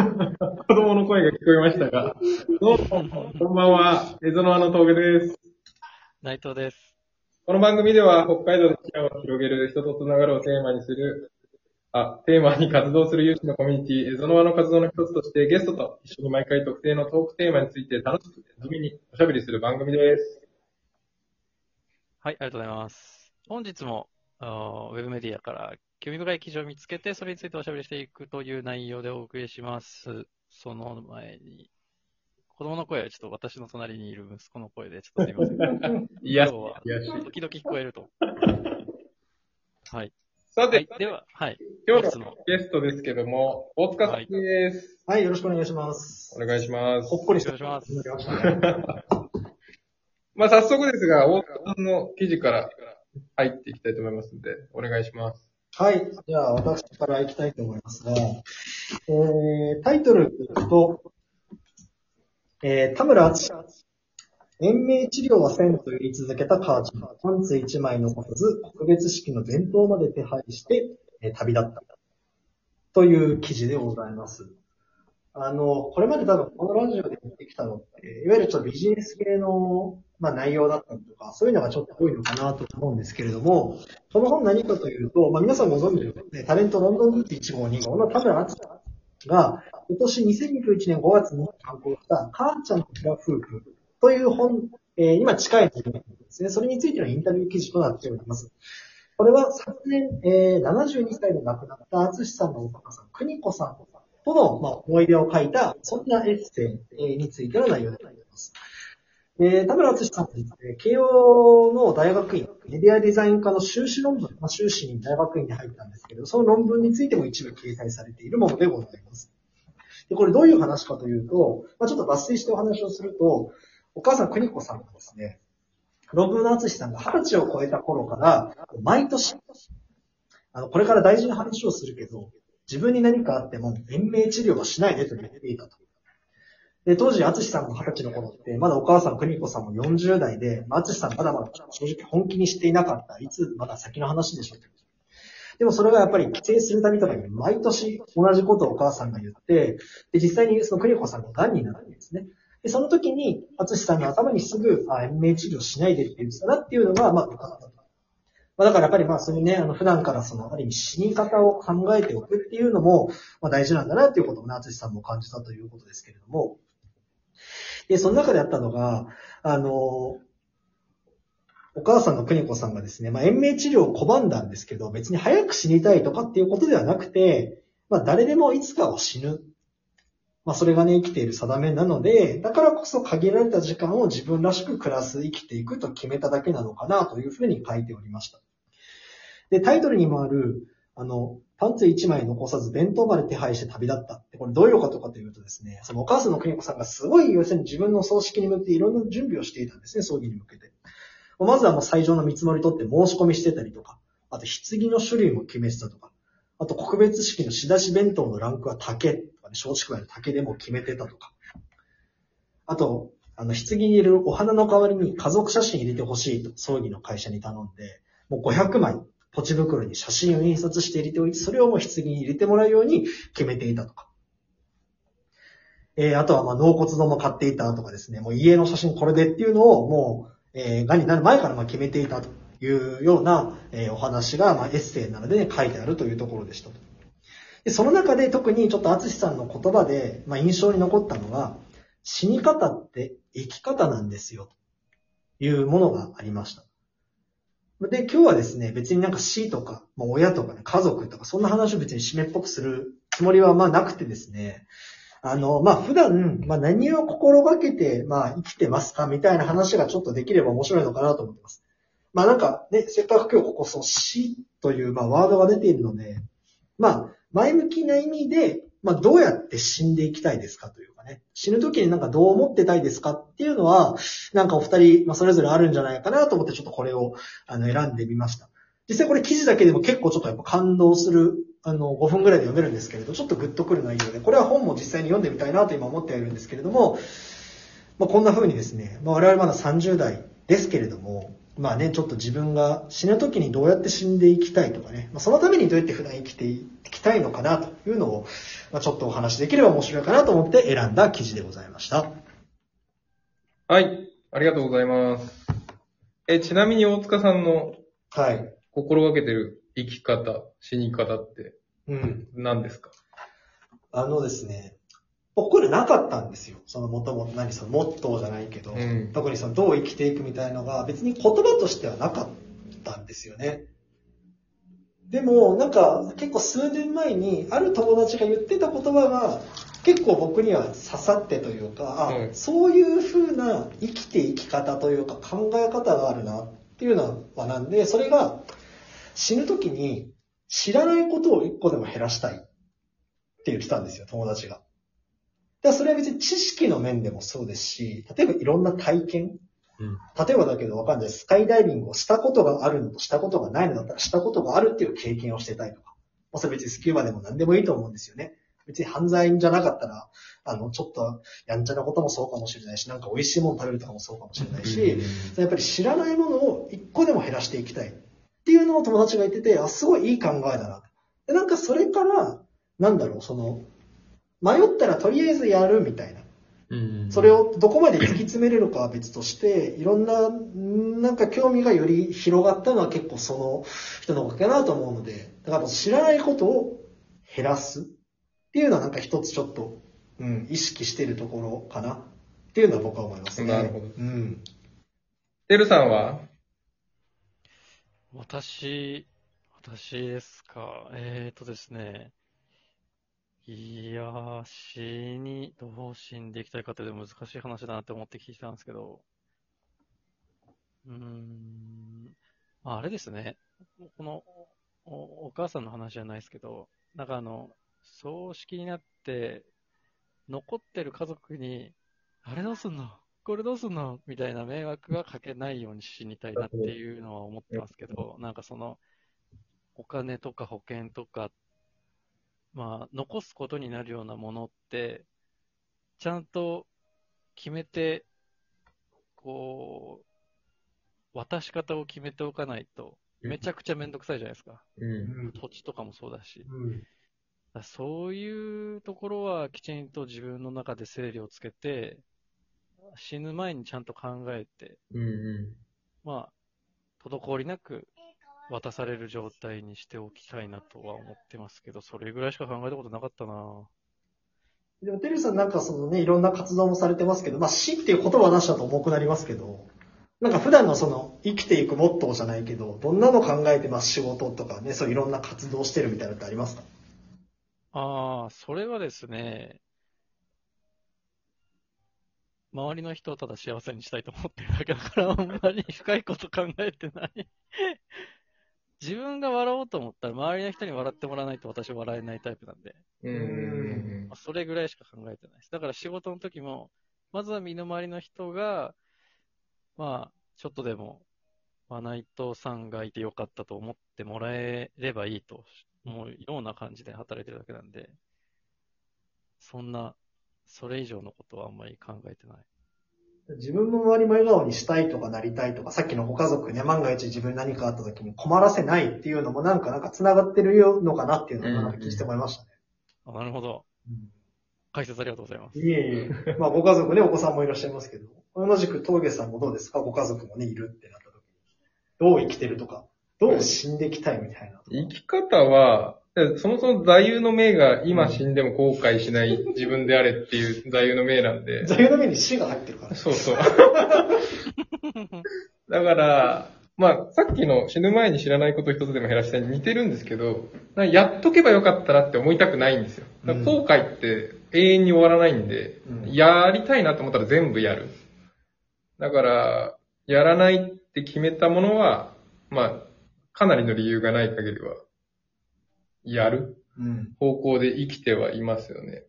子供の声が聞こえましたが、どうも、こんばんは、エゾノアの峠です。内藤です。この番組では、北海道の視野を広げる人とつながるをテーマにする、あ、テーマに活動する有志のコミュニティ、エゾノアの活動の一つとして、ゲストと一緒に毎回特定のトークテーマについて楽しく地味におしゃべりする番組です。はい、ありがとうございます。本日も、ウェブメディアから興味深い記事を見つけて、それについておしゃべりしていくという内容でお送りします。その前に、子供の声はちょっと私の隣にいる息子の声でちょっとすいません。いや今日は、いや時々聞こえると。はい。さて、はい、では、はい。今日のゲストですけども、大塚さんです。はい、よろしくお願いします。お願いします。ほっこりした。お願いします。まあ、早速ですが、大塚さんの記事から入っていきたいと思いますので、お願いします。はい。じゃあ、私から行きたいと思いますが、えー、タイトルと、えー、田村敦延命治療はせんと言い続けた母ちゃん。パンツ一枚残さず、特別式の伝統まで手配して、えー旅立った。という記事でございます。あの、これまで多分このラジオで言ってきたのって、いわゆるちょっとビジネス系の、まあ、内容だったりとか、そういうのがちょっと多いのかなと思うんですけれども、この本何かというと、まあ、皆さんご存知の、ね、タレントロンドンブーツ1号2号の田村敦が、今年2021年5月に刊行した、母ちゃんとフラ夫婦という本、えー今近い本ですね。それについてのインタビュー記事となっております。これは昨年、えー72歳で亡くなった敦さんのお母さん、邦子さんとの、まあ、思い出を書いた、そんなエッセイについての内容でございます。えー、田村敦さんはですね、慶応の大学院、メディアデザイン科の修士論文、まあ、修士に大学院に入ったんですけど、その論文についても一部掲載されているものでございます。で、これどういう話かというと、まあ、ちょっと抜粋してお話をすると、お母さん、邦子さんがですね、論文の敦さんが20歳を超えた頃から、毎年、あの、これから大事な話をするけど、自分に何かあっても、延命治療はしないでと言っていたと。で、当時、敦さんが20歳の頃って、まだお母さん、邦子さんも40代で、まあ、敦さんまだまだ正直本気にしていなかった。いつ、まだ先の話でしょう。でもそれがやっぱり帰省するたびとかに毎年同じことをお母さんが言って、で、実際にその邦子さんが癌になるんですね。で、その時に、敦さんの頭にすぐ、あ、延命治療しないでって言ってたなっていうのが、まあ、分かった。まあ、だからやっぱりまあ、そういうね、あの、普段からその、ある意味死に方を考えておくっていうのも、まあ、大事なんだなっていうことをね、敦さんも感じたということですけれども。で、その中であったのが、あの、お母さんの邦子さんがですね、まあ、延命治療を拒んだんですけど、別に早く死にたいとかっていうことではなくて、まあ、誰でもいつかは死ぬ。まあ、それがね、生きている定めなので、だからこそ限られた時間を自分らしく暮らす、生きていくと決めただけなのかなというふうに書いておりました。で、タイトルにもある、あの、パンツ1枚残さず弁当まで手配して旅立ったって、これどういうことかというとですね、そのお母さんの邦子さんがすごい要するに自分の葬式に向けていろんな準備をしていたんですね、葬儀に向けて。まずはもう最上の見積もり取って申し込みしてたりとか、あと棺の種類も決めてたとか、あと告別式の仕出し弁当のランクは竹とかね、松竹梅の竹でも決めてたとか。あと、あの、棺に入れるお花の代わりに家族写真入れてほしいと葬儀の会社に頼んで、もう500枚ポチ袋に写真を印刷して入れておいて、それをもう棺に入れてもらうように決めていたとか。えー、あとはまあ納骨堂も買っていたとかですね、もう家の写真これでっていうのをもう、えー、がになる前からまあ決めていたというような、えーお話が、まあ、エッセイなので、ね、書いてあるというところでしたと。で、その中で特にちょっと厚さんの言葉で、まあ、印象に残ったのが、死に方って生き方なんですよ、というものがありました。で、今日はですね、別になんか死とか、まあ、親とかね、家族とか、そんな話を別に締めっぽくするつもりはまあなくてですね、あの、まあ、普段、まあ、何を心がけて、まあ、生きてますかみたいな話がちょっとできれば面白いのかなと思ってます。まあ、なんかね、せっかく今日ここ、そう、死という、まあ、ワードが出ているので、まあ、前向きな意味で、まあ、どうやって死んでいきたいですかというかね、死ぬ時になんかどう思ってたいですかっていうのは、なんかお二人、まあ、それぞれあるんじゃないかなと思ってちょっとこれを、あの、選んでみました。実際これ記事だけでも結構ちょっとやっぱ感動する、あの、5分ぐらいで読めるんですけれど、ちょっとグッとくる内容で、これは本も実際に読んでみたいなと今思ってはいるんですけれども、まあ、こんな風にですね、まあ、我々まだ30代ですけれども、まあね、ちょっと自分が死ぬ時にどうやって死んでいきたいとかね、まあ、そのためにどうやって普段生きていきたいのかなというのを、まあ、ちょっとお話しできれば面白いかなと思って選んだ記事でございました。はい。ありがとうございます。え、ちなみに大塚さんのはい。心がけてる生き方、死に方ってうん。何ですか？あのですね、僕これなかったんですよ。そのもともと何そのモットーじゃないけど、うん特にそのどう生きていくみたいのが別に言葉としてはなかったんですよね。でも、なんか結構数年前にある友達が言ってた言葉が結構僕には刺さってというか、あ、うんそういう風な生きていき方というか考え方があるなっていうのはなんで、それが死ぬ時に知らないことを一個でも減らしたいって言ってたんですよ、友達が。でそれは別に知識の面でもそうですし、例えばいろんな体験、うん例えばだけどわかんないです。スカイダイビングをしたことがあるのとしたことがないのだったらしたことがあるっていう経験をしてたいとか。まあ、それ別にスキューバでも何でもいいと思うんですよね。別に犯罪じゃなかったら、あの、ちょっとやんちゃなこともそうかもしれないし、なんか美味しいもの食べるとかもそうかもしれないし、やっぱり知らないものを一個でも減らしていきたいっていうのを友達が言ってて、あ、すごいいい考えだな。でなんかそれから、なんだろう、その、迷ったらとりあえずやるみたいな。うんそれをどこまで突き詰めれるかは別として、いろんな、んなんか興味がより広がったのは結構その人のおかげかなと思うので、だから知らないことを減らすっていうのはなんか一つちょっと、うん、意識してるところかなっていうのは僕は思いますね。なるほどうん。てるさんは？私、私ですか？えーとですね。いやー、死に、どう死んでいきたいかって難しい話だなって思って聞いてたんですけど。うーん。ああれですね。このお、お母さんの話じゃないですけど、なんかあの、葬式になって、残ってる家族に、あれどうすんの？これどうすんの？みたいな迷惑がかけないように死にたいなっていうのは思ってますけど、なんかその、お金とか保険とか、まあ、残すことになるようなものって、ちゃんと決めて、こう、渡し方を決めておかないと、めちゃくちゃめんどくさいじゃないですか。うん。土地とかもそうだし。うん。だそういうところはきちんと自分の中で整理をつけて、死ぬ前にちゃんと考えて、うんうまあ、滞りなく渡される状態にしておきたいなとは思ってますけど、それぐらいしか考えたことなかったなでも、てるさんなんかそのね、いろんな活動もされてますけど、まあ死っていう言葉を出したと重くなりますけど、なんか普段のその生きていくモットーじゃないけど、どんなの考えてます仕事とかね、そういろんな活動してるみたいなのってありますか？ああ、それはですね、周りの人をただ幸せにしたいと思ってるだけだから、あんまり深いこと考えてない。自分が笑おうと思ったら、周りの人に笑ってもらわないと私は笑えないタイプなんで、ん。うんまあそれぐらいしか考えてないです。だから仕事の時も、まずは身の回りの人が、まあ、ちょっとでも、まあ、内藤さんがいてよかったと思ってもらえればいいと思うような感じで働いてるだけなんで、そんな、それ以上のことはあんまり考えてない。自分も周りも笑顔にしたいとかなりたいとか、さっきのご家族ね、万が一自分に何かあった時に困らせないっていうのもなんかなんか繋がってるのかなっていうのをなんか聞いて思いましたね。あなるほど。解説ありがとうございます。いえいえ。まあご家族ね、お子さんもいらっしゃいますけど、同じく峠さんもどうですか？ご家族もね、いるってなった時に。どう生きてるとか、どう死んでいきたいみたいな。生き方は、そもそも座右の銘が今死んでも後悔しない 自分であれっていう座右の銘なんで。座右の目に死が入ってるから。そうそう。だから、まあ、さっきの死ぬ前に知らないこと一つでも減らしたいに似てるんですけど、やっとけばよかったなって思いたくないんですよ。後悔って永遠に終わらないんで、うんやりたいなと思ったら全部やる。だから、やらないって決めたものは、まあ、かなりの理由がない限りは、やる？うん。方向で生きてはいますよね。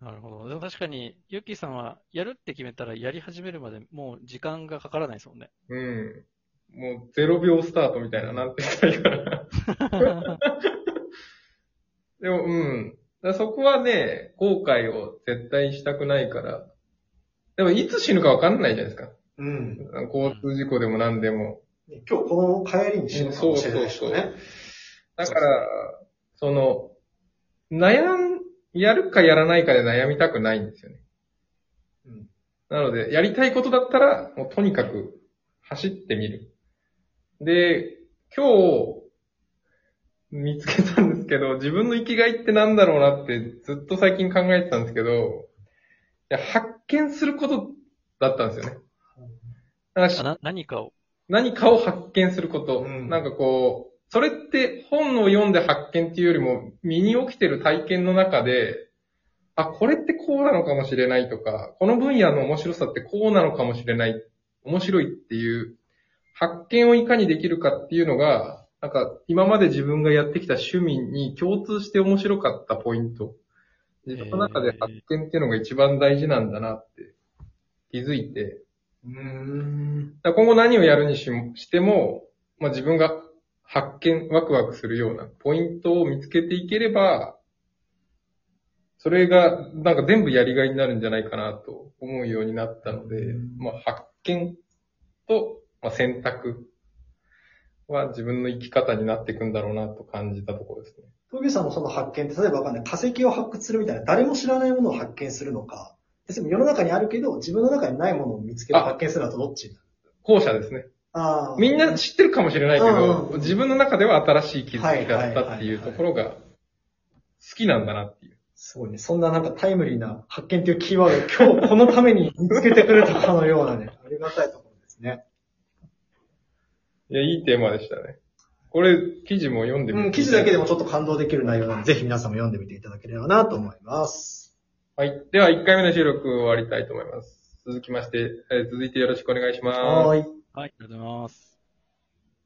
なるほど。でも確かに、ユッキーさんは、やるって決めたら、やり始めるまでもう時間がかからないですもんね。うん。もう0秒スタートみたいな、なんて言ったらいいかな。でも、うん。そこはね、後悔を絶対したくないから。でも、いつ死ぬかわかんないじゃないですか。うん。交通事故でも何でも。ね今日この帰りに死ぬかもしれないですよね。だから、その、悩ん、やるかやらないかで悩みたくないんですよね。うんなので、やりたいことだったら、もうとにかく走ってみる。で、今日、見つけたんですけど、自分の生きがいってなんだろうなってずっと最近考えてたんですけど、いや発見することだったんですよね。なんかあな何かを。何かを発見すること。うんなんかこう、それって本を読んで発見っていうよりも、身に起きてる体験の中で、あ、これってこうなのかもしれないとか、この分野の面白さってこうなのかもしれない、面白いっていう、発見をいかにできるかっていうのが、なんか今まで自分がやってきた趣味に共通して面白かったポイント。自分の中で発見っていうのが一番大事なんだなって気づいて、うーん。今後何をやるにしもしても、まあ、自分が発見、ワクワクするようなポイントを見つけていければ、それがなんか全部やりがいになるんじゃないかなと思うようになったのでうん、まあ、発見と、まあ、選択は自分の生き方になっていくんだろうなと感じたところですね。峠さんのその発見って、例えばわかんない、化石を発掘するみたいな、誰も知らないものを発見するのか、世の中にあるけど、自分の中にないものを見つけてあ発見するのとどっち後者ですね。ああ。みんな知ってるかもしれないけうんどう、ん自分の中では新しい気づきだったっていうところが好きなんだなっていう。すごいね。そんななんかタイムリーな発見っていうキーワードを 今日このために見つけてくれたかのようなね、ありがたいところですね。いや、いいテーマでしたね。これ、記事も読んでみてうん、記事だけでもちょっと感動できる内容なので、ぜひ皆さんも読んでみていただければなと思います。はい。では、1回目の収録終わりたいと思います。続きまして、えー続いてよろしくお願いします。はーい。はい、ありがとうございます。